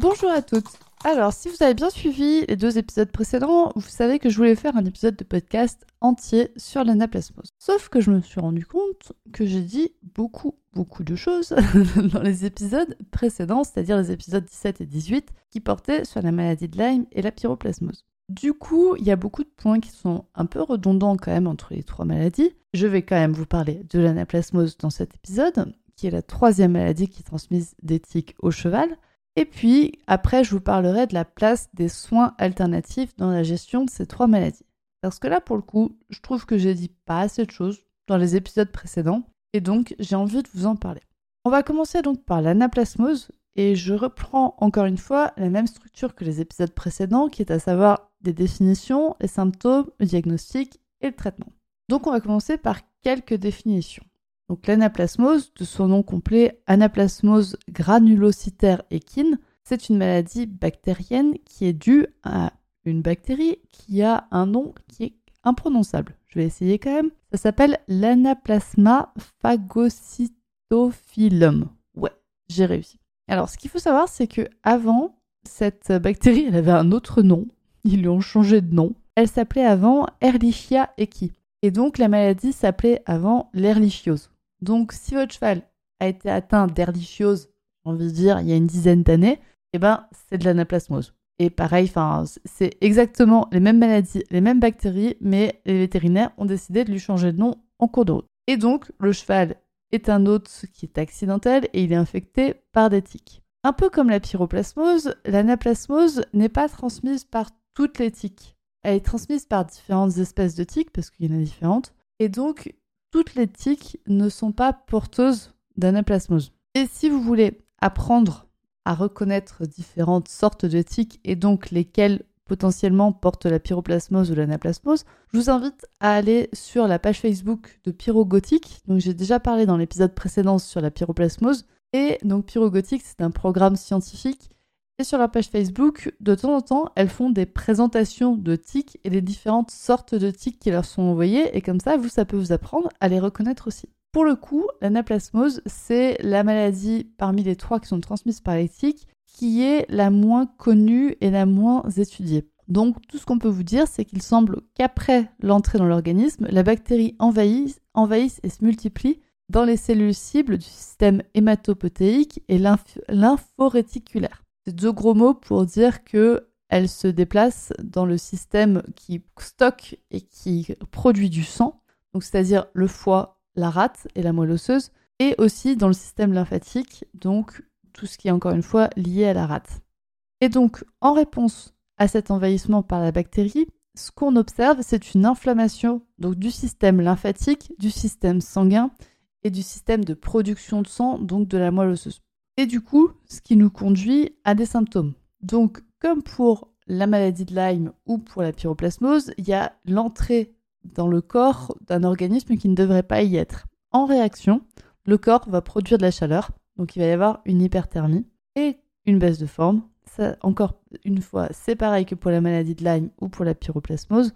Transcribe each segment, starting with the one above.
Bonjour à toutes. Alors, si vous avez bien suivi les deux épisodes précédents, vous savez que je voulais faire un épisode de podcast entier sur l'anaplasmose. Sauf que je me suis rendu compte que j'ai dit beaucoup, beaucoup de choses dans les épisodes précédents, c'est-à-dire les épisodes 17 et 18, qui portaient sur la maladie de Lyme et la pyroplasmose. Du coup, il y a beaucoup de points qui sont un peu redondants quand même entre les trois maladies. Je vais quand même vous parler de l'anaplasmose dans cet épisode, qui est la troisième maladie qui est transmise des tiques au cheval. Et puis, après, je vous parlerai de la place des soins alternatifs dans la gestion de ces trois maladies. Parce que là, pour le coup, je trouve que j'ai dit pas assez de choses dans les épisodes précédents, et donc j'ai envie de vous en parler. On va commencer donc par l'anaplasmose, et je reprends encore une fois la même structure que les épisodes précédents, qui est à savoir des définitions, les symptômes, le diagnostic et le traitement. Donc on va commencer par quelques définitions. Donc l'anaplasmose, de son nom complet anaplasmose granulocytaire équine, c'est une maladie bactérienne qui est due à une bactérie qui a un nom qui est imprononçable. Je vais essayer quand même. Ça s'appelle l'anaplasma phagocytophilum. Ouais, j'ai réussi. Alors, ce qu'il faut savoir, c'est que avant, cette bactérie, elle avait un autre nom. Ils lui ont changé de nom. Elle s'appelait avant Ehrlichia equi. Et donc, la maladie s'appelait avant l'erlichiose. Donc, si votre cheval a été atteint d'erlichiose, j'ai envie de dire, il y a une dizaine d'années, eh ben, c'est de l'anaplasmose. Et pareil, c'est exactement les mêmes maladies, les mêmes bactéries, mais les vétérinaires ont décidé de lui changer de nom en cours de. Et donc, le cheval est un hôte qui est accidentel et il est infecté par des tiques. Un peu comme la pyroplasmose, l'anaplasmose n'est pas transmise par toutes les tiques. Elle est transmise par différentes espèces de tiques, parce qu'il y en a différentes. Et donc, toutes les tiques ne sont pas porteuses d'anaplasmose. Et si vous voulez apprendre à reconnaître différentes sortes de tiques et donc lesquelles potentiellement portent la pyroplasmose ou l'anaplasmose, je vous invite à aller sur la page Facebook de Pyrogothique. Donc j'ai déjà parlé dans l'épisode précédent sur la pyroplasmose. Et donc Pyrogothique, c'est un programme scientifique et sur leur page Facebook, de temps en temps, elles font des présentations de tics et des différentes sortes de tics qui leur sont envoyées. Et comme ça, vous, ça peut vous apprendre à les reconnaître aussi. Pour le coup, l'anaplasmose, c'est la maladie parmi les trois qui sont transmises par les tiques qui est la moins connue et la moins étudiée. Donc tout ce qu'on peut vous dire, c'est qu'il semble qu'après l'entrée dans l'organisme, la bactérie envahisse, envahisse et se multiplie dans les cellules cibles du système hématopotéique et lymphoréticulaire. C'est deux gros mots pour dire que elle se déplace dans le système qui stocke et qui produit du sang, c'est-à-dire le foie, la rate et la moelle osseuse, et aussi dans le système lymphatique, donc tout ce qui est encore une fois lié à la rate. Et donc, en réponse à cet envahissement par la bactérie, ce qu'on observe, c'est une inflammation du système lymphatique, du système sanguin et du système de production de sang, donc de la moelle osseuse. Et du coup, ce qui nous conduit à des symptômes. Donc, comme pour la maladie de Lyme ou pour la pyroplasmose, il y a l'entrée dans le corps d'un organisme qui ne devrait pas y être. En réaction, le corps va produire de la chaleur, donc il va y avoir une hyperthermie et une baisse de forme. Encore une fois, c'est pareil que pour la maladie de Lyme ou pour la pyroplasmose.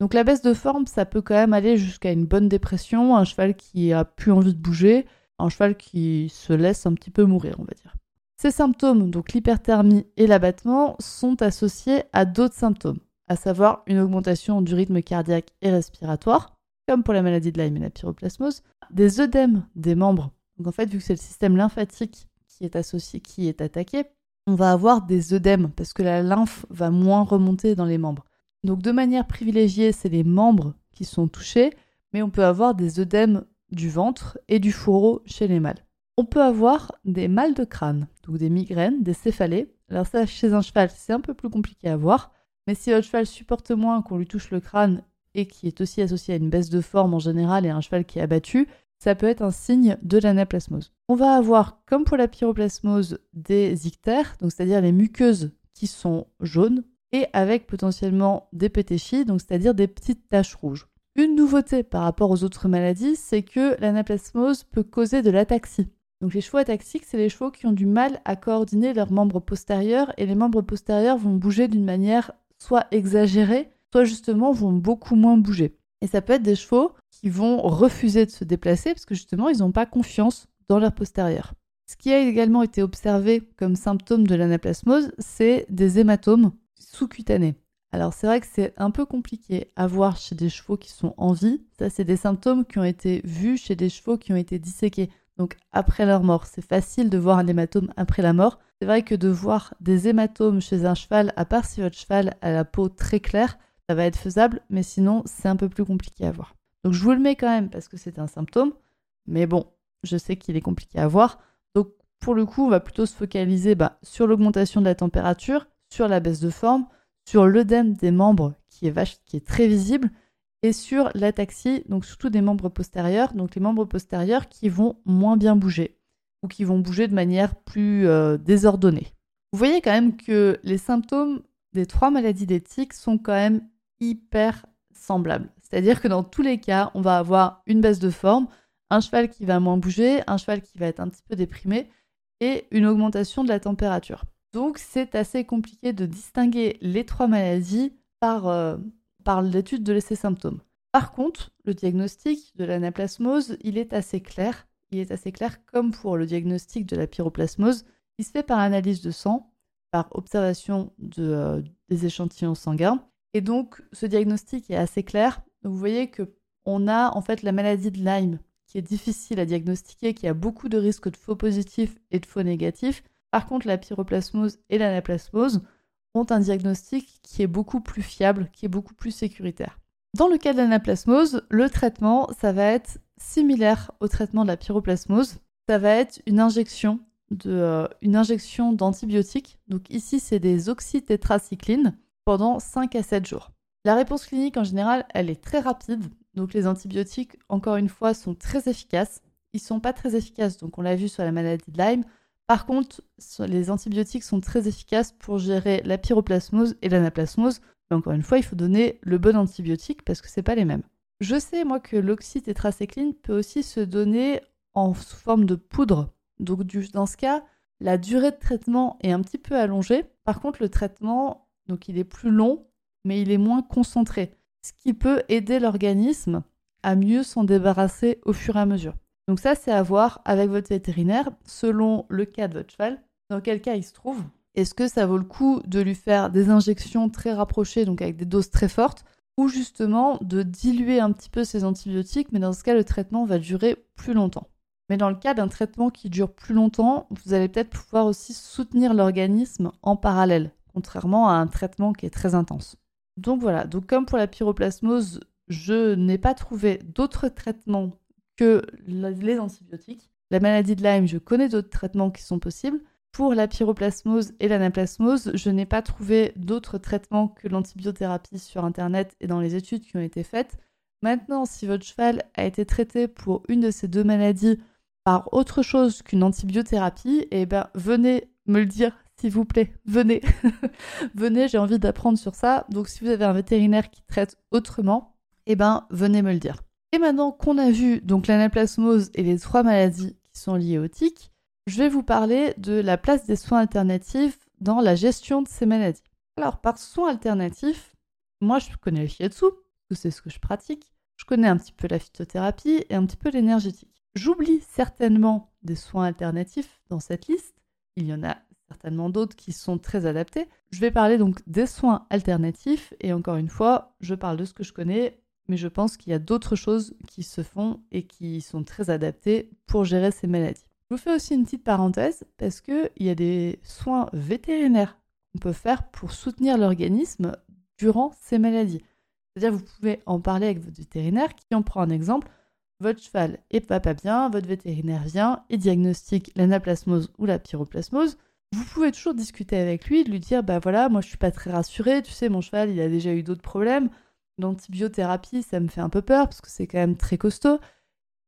Donc la baisse de forme, ça peut quand même aller jusqu'à une bonne dépression, un cheval qui a plus envie de bouger, un cheval qui se laisse un petit peu mourir, on va dire. Ces symptômes, donc l'hyperthermie et l'abattement, sont associés à d'autres symptômes, à savoir une augmentation du rythme cardiaque et respiratoire, comme pour la maladie de Lyme et la pyroplasmose, des œdèmes des membres. Donc en fait, vu que c'est le système lymphatique qui est associé, qui est attaqué, on va avoir des œdèmes parce que la lymphe va moins remonter dans les membres. Donc de manière privilégiée, c'est les membres qui sont touchés, mais on peut avoir des œdèmes du ventre et du fourreau chez les mâles. On peut avoir des mâles de crâne, donc des migraines, des céphalées. Alors ça, chez un cheval, c'est un peu plus compliqué à voir, mais si votre cheval supporte moins qu'on lui touche le crâne et qui est aussi associé à une baisse de forme en général et un cheval qui est abattu, ça peut être un signe de l'anaplasmose. On va avoir, comme pour la pyroplasmose, des ictères, donc c'est-à-dire les muqueuses qui sont jaunes, et avec potentiellement des pétéchies, donc c'est-à-dire des petites taches rouges. Une nouveauté par rapport aux autres maladies, c'est que l'anaplasmose peut causer de l'ataxie. Donc les chevaux ataxiques, c'est les chevaux qui ont du mal à coordonner leurs membres postérieurs et les membres postérieurs vont bouger d'une manière soit exagérée, soit justement vont beaucoup moins bouger. Et ça peut être des chevaux qui vont refuser de se déplacer parce que justement ils n'ont pas confiance dans leur postérieur. Ce qui a également été observé comme symptôme de l'anaplasmose, c'est des hématomes sous-cutanés. Alors c'est vrai que c'est un peu compliqué à voir chez des chevaux qui sont en vie. Ça, c'est des symptômes qui ont été vus chez des chevaux qui ont été disséqués donc après leur mort. C'est facile de voir un hématome après la mort. C'est vrai que de voir des hématomes chez un cheval, à part si votre cheval a la peau très claire, ça va être faisable, mais sinon c'est un peu plus compliqué à voir. Donc je vous le mets quand même parce que c'est un symptôme, mais bon, je sais qu'il est compliqué à voir. Donc pour le coup, on va plutôt se focaliser bah, sur l'augmentation de la température, sur la baisse de forme, sur l'œdème des membres qui est, très visible, et sur l'ataxie, donc surtout des membres postérieurs, donc les membres postérieurs qui vont moins bien bouger ou qui vont bouger de manière plus euh, désordonnée. Vous voyez quand même que les symptômes des trois maladies d'éthique sont quand même hyper semblables. C'est-à-dire que dans tous les cas, on va avoir une baisse de forme, un cheval qui va moins bouger, un cheval qui va être un petit peu déprimé et une augmentation de la température. Donc c'est assez compliqué de distinguer les trois maladies par, euh, par l'étude de ces symptômes. Par contre, le diagnostic de l'anaplasmose, il est assez clair. Il est assez clair comme pour le diagnostic de la pyroplasmose. Il se fait par analyse de sang, par observation de, euh, des échantillons sanguins. Et donc, ce diagnostic est assez clair. vous voyez que on a en fait la maladie de Lyme qui est difficile à diagnostiquer, qui a beaucoup de risques de faux positifs et de faux négatifs. Par contre, la pyroplasmose et l'anaplasmose, ont un diagnostic qui est beaucoup plus fiable, qui est beaucoup plus sécuritaire. Dans le cas de l'anaplasmose, le traitement, ça va être similaire au traitement de la pyroplasmose. Ça va être une injection euh, d'antibiotiques. Donc ici, c'est des oxytétracyclines pendant 5 à 7 jours. La réponse clinique en général, elle est très rapide. Donc les antibiotiques, encore une fois, sont très efficaces. Ils sont pas très efficaces, donc on l'a vu sur la maladie de Lyme. Par contre, les antibiotiques sont très efficaces pour gérer la pyroplasmose et l'anaplasmose. Mais encore une fois, il faut donner le bon antibiotique parce que ce pas les mêmes. Je sais moi que l'oxytétracycline peut aussi se donner en sous forme de poudre. Donc dans ce cas, la durée de traitement est un petit peu allongée. Par contre, le traitement, donc il est plus long, mais il est moins concentré, ce qui peut aider l'organisme à mieux s'en débarrasser au fur et à mesure. Donc ça, c'est à voir avec votre vétérinaire selon le cas de votre cheval, dans quel cas il se trouve? Est-ce que ça vaut le coup de lui faire des injections très rapprochées, donc avec des doses très fortes, ou justement de diluer un petit peu ces antibiotiques, mais dans ce cas, le traitement va durer plus longtemps? Mais dans le cas d'un traitement qui dure plus longtemps, vous allez peut-être pouvoir aussi soutenir l'organisme en parallèle, contrairement à un traitement qui est très intense. Donc voilà, donc comme pour la pyroplasmose, je n'ai pas trouvé d'autres traitements que les antibiotiques. La maladie de Lyme, je connais d'autres traitements qui sont possibles. Pour la pyroplasmose et l'anaplasmose, je n'ai pas trouvé d'autres traitements que l'antibiothérapie sur Internet et dans les études qui ont été faites. Maintenant, si votre cheval a été traité pour une de ces deux maladies par autre chose qu'une antibiothérapie, eh ben, venez me le dire, s'il vous plaît. Venez. venez, j'ai envie d'apprendre sur ça. Donc, si vous avez un vétérinaire qui traite autrement, eh ben, venez me le dire. Et maintenant qu'on a vu donc l'anaplasmose et les trois maladies qui sont liées au tic, je vais vous parler de la place des soins alternatifs dans la gestion de ces maladies. Alors par soins alternatifs, moi je connais le shiatsu, c'est ce que je pratique. Je connais un petit peu la phytothérapie et un petit peu l'énergétique. J'oublie certainement des soins alternatifs dans cette liste. Il y en a certainement d'autres qui sont très adaptés. Je vais parler donc des soins alternatifs et encore une fois, je parle de ce que je connais mais je pense qu'il y a d'autres choses qui se font et qui sont très adaptées pour gérer ces maladies. Je vous fais aussi une petite parenthèse parce qu'il y a des soins vétérinaires qu'on peut faire pour soutenir l'organisme durant ces maladies. C'est-à-dire vous pouvez en parler avec votre vétérinaire qui en prend un exemple. Votre cheval est va pas bien, votre vétérinaire vient et diagnostique l'anaplasmose ou la pyroplasmose. Vous pouvez toujours discuter avec lui, de lui dire bah voilà, moi je suis pas très rassuré, tu sais mon cheval il a déjà eu d'autres problèmes, L'antibiothérapie, ça me fait un peu peur parce que c'est quand même très costaud.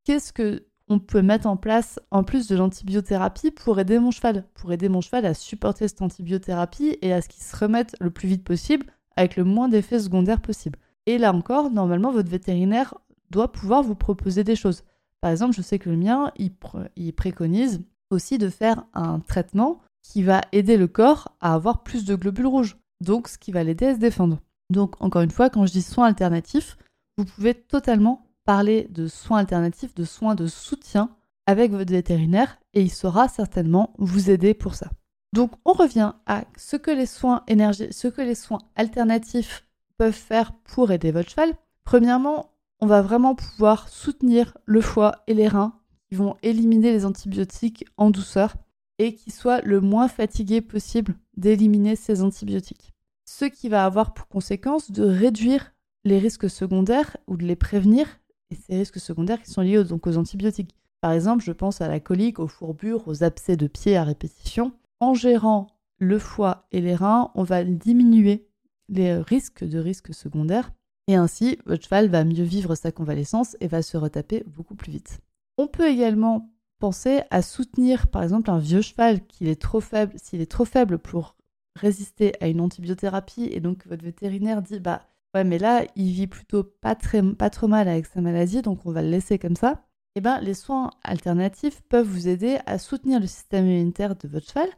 qu'est-ce que on peut mettre en place en plus de l'antibiothérapie pour aider mon cheval, pour aider mon cheval à supporter cette antibiothérapie et à ce qu'il se remette le plus vite possible avec le moins d'effets secondaires possible. Et là encore, normalement, votre vétérinaire doit pouvoir vous proposer des choses. Par exemple, je sais que le mien, il, préconise aussi de faire un traitement qui va aider le corps à avoir plus de globules rouges, donc ce qui va l'aider à se défendre. Donc, encore une fois, quand je dis soins alternatifs, vous pouvez totalement parler de soins alternatifs, de soins de soutien avec votre vétérinaire et il saura certainement vous aider pour ça. Donc, on revient à ce que les soins ce que les soins alternatifs peuvent faire pour aider votre cheval. Premièrement, on va vraiment pouvoir soutenir le foie et les reins qui vont éliminer les antibiotiques en douceur et qui soient le moins fatigués possible d'éliminer ces antibiotiques. Ce qui va avoir pour conséquence de réduire les risques secondaires ou de les prévenir, et ces risques secondaires qui sont liés aux, donc aux antibiotiques. Par exemple, je pense à la colique, aux fourbures, aux abcès de pied à répétition. En gérant le foie et les reins, on va diminuer les risques de risques secondaires et ainsi votre cheval va mieux vivre sa convalescence et va se retaper beaucoup plus vite. On peut également penser à soutenir par exemple un vieux cheval qui est trop faible, s'il est trop faible pour résister à une antibiothérapie et donc votre vétérinaire dit bah ouais mais là il vit plutôt pas très pas trop mal avec sa maladie donc on va le laisser comme ça. Eh ben les soins alternatifs peuvent vous aider à soutenir le système immunitaire de votre cheval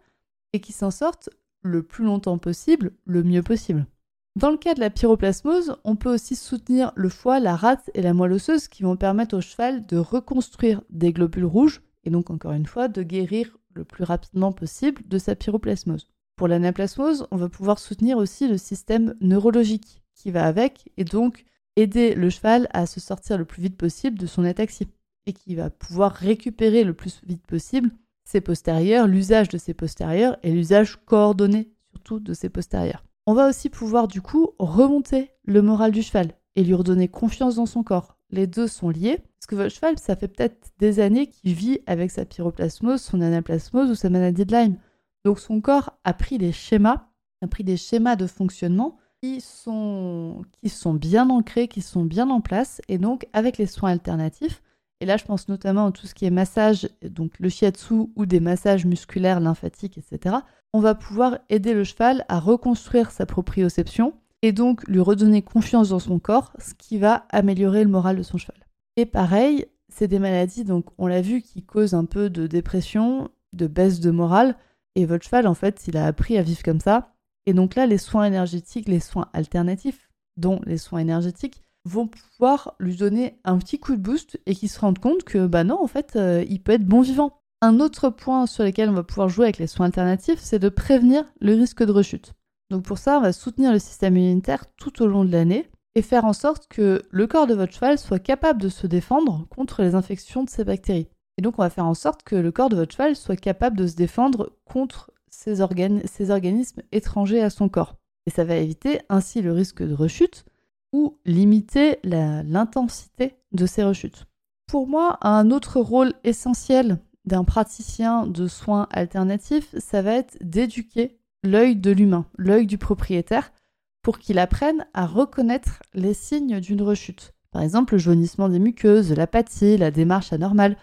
et qu'il s'en sorte le plus longtemps possible, le mieux possible. Dans le cas de la pyroplasmose, on peut aussi soutenir le foie, la rate et la moelle osseuse qui vont permettre au cheval de reconstruire des globules rouges et donc encore une fois de guérir le plus rapidement possible de sa pyroplasmose. Pour l'anaplasmose, on va pouvoir soutenir aussi le système neurologique qui va avec et donc aider le cheval à se sortir le plus vite possible de son ataxie et qui va pouvoir récupérer le plus vite possible ses postérieurs, l'usage de ses postérieurs et l'usage coordonné surtout de ses postérieurs on va aussi pouvoir du coup remonter le moral du cheval et lui redonner confiance dans son corps. Les deux sont liés, parce que votre cheval, ça fait peut-être des années qu'il vit avec sa pyroplasmose, son anaplasmose ou sa maladie de Lyme. Donc son corps a pris des schémas, a pris des schémas de fonctionnement qui sont, qui sont bien ancrés, qui sont bien en place, et donc avec les soins alternatifs, et là je pense notamment à tout ce qui est massage, donc le shiatsu ou des massages musculaires, lymphatiques, etc., on va pouvoir aider le cheval à reconstruire sa proprioception et donc lui redonner confiance dans son corps, ce qui va améliorer le moral de son cheval. Et pareil, c'est des maladies, donc on l'a vu, qui causent un peu de dépression, de baisse de morale, et votre cheval, en fait, il a appris à vivre comme ça. Et donc là, les soins énergétiques, les soins alternatifs, dont les soins énergétiques, vont pouvoir lui donner un petit coup de boost et qu'il se rende compte que, bah non, en fait, euh, il peut être bon vivant. Un autre point sur lequel on va pouvoir jouer avec les soins alternatifs, c'est de prévenir le risque de rechute. Donc pour ça, on va soutenir le système immunitaire tout au long de l'année et faire en sorte que le corps de votre cheval soit capable de se défendre contre les infections de ces bactéries. Et donc on va faire en sorte que le corps de votre cheval soit capable de se défendre contre ces, organismes étrangers à son corps. Et ça va éviter ainsi le risque de rechute ou limiter l'intensité de ces rechutes. Pour moi, un autre rôle essentiel d'un praticien de soins alternatifs, ça va être d'éduquer l'œil de l'humain, l'œil du propriétaire, pour qu'il apprenne à reconnaître les signes d'une rechute. Par exemple, le jaunissement des muqueuses, l'apathie, la démarche anormale.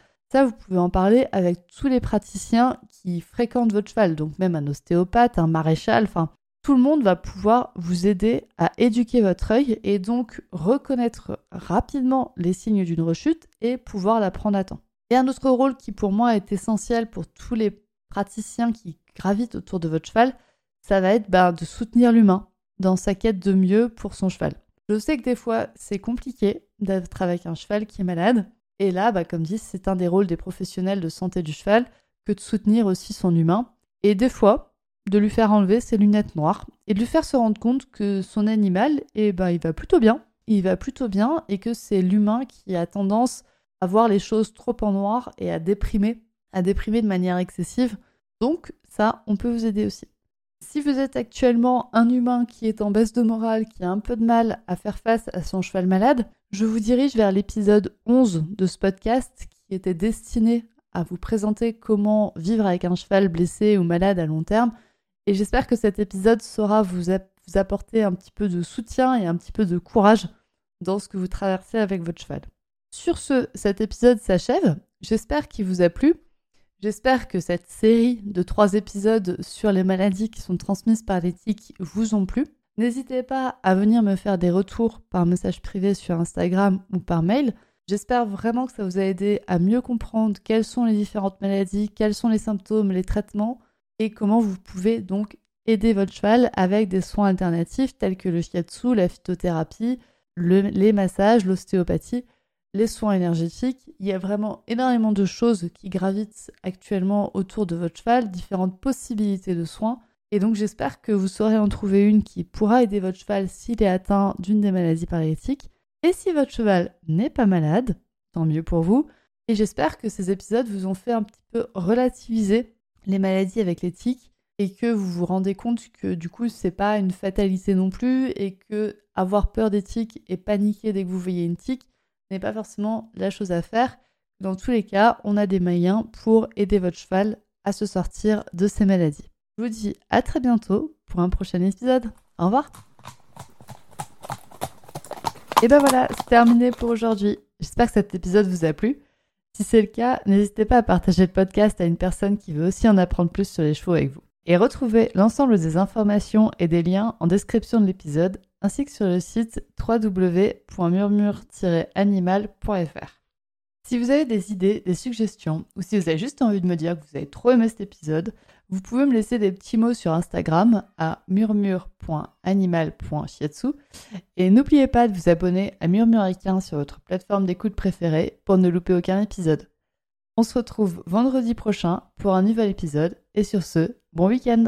Vous pouvez en parler avec tous les praticiens qui fréquentent votre cheval, donc même un ostéopathe, un maréchal, enfin, tout le monde va pouvoir vous aider à éduquer votre œil et donc reconnaître rapidement les signes d'une rechute et pouvoir la prendre à temps. Et un autre rôle qui pour moi est essentiel pour tous les praticiens qui gravitent autour de votre cheval, ça va être bah, de soutenir l'humain dans sa quête de mieux pour son cheval. Je sais que des fois c'est compliqué d'être avec un cheval qui est malade, et là, bah, comme dit, c'est un des rôles des professionnels de santé du cheval que de soutenir aussi son humain, et des fois de lui faire enlever ses lunettes noires et de lui faire se rendre compte que son animal, eh ben, il va plutôt bien, il va plutôt bien, et que c'est l'humain qui a tendance à voir les choses trop en noir et à déprimer, à déprimer de manière excessive. Donc ça, on peut vous aider aussi. Si vous êtes actuellement un humain qui est en baisse de morale, qui a un peu de mal à faire face à son cheval malade, je vous dirige vers l'épisode 11 de ce podcast qui était destiné à vous présenter comment vivre avec un cheval blessé ou malade à long terme. Et j'espère que cet épisode saura vous, apporter un petit peu de soutien et un petit peu de courage dans ce que vous traversez avec votre cheval. Sur ce, cet épisode s'achève. J'espère qu'il vous a plu. J'espère que cette série de trois épisodes sur les maladies qui sont transmises par les tiques vous ont plu. N'hésitez pas à venir me faire des retours par message privé sur Instagram ou par mail. J'espère vraiment que ça vous a aidé à mieux comprendre quelles sont les différentes maladies, quels sont les symptômes, les traitements et comment vous pouvez donc aider votre cheval avec des soins alternatifs tels que le shiatsu, la phytothérapie, les massages, l'ostéopathie, les soins énergétiques. Il y a vraiment énormément de choses qui gravitent actuellement autour de votre cheval, différentes possibilités de soins. Et donc j'espère que vous saurez en trouver une qui pourra aider votre cheval s'il est atteint d'une des maladies paralytiques. Et si votre cheval n'est pas malade, tant mieux pour vous. Et j'espère que ces épisodes vous ont fait un petit peu relativiser les maladies avec les tiques et que vous vous rendez compte que du coup c'est pas une fatalité non plus et que avoir peur des tiques et paniquer dès que vous voyez une tique n'est pas forcément la chose à faire. Dans tous les cas, on a des moyens pour aider votre cheval à se sortir de ces maladies. Je vous dis à très bientôt pour un prochain épisode. Au revoir. Et ben voilà, c'est terminé pour aujourd'hui. J'espère que cet épisode vous a plu. Si c'est le cas, n'hésitez pas à partager le podcast à une personne qui veut aussi en apprendre plus sur les chevaux avec vous. Et retrouvez l'ensemble des informations et des liens en description de l'épisode ainsi que sur le site www.murmure-animal.fr. Si vous avez des idées, des suggestions, ou si vous avez juste envie de me dire que vous avez trop aimé cet épisode, vous pouvez me laisser des petits mots sur Instagram à murmure.animal.shiatsu. Et n'oubliez pas de vous abonner à Murmuricain sur votre plateforme d'écoute préférée pour ne louper aucun épisode. On se retrouve vendredi prochain pour un nouvel épisode, et sur ce, bon week-end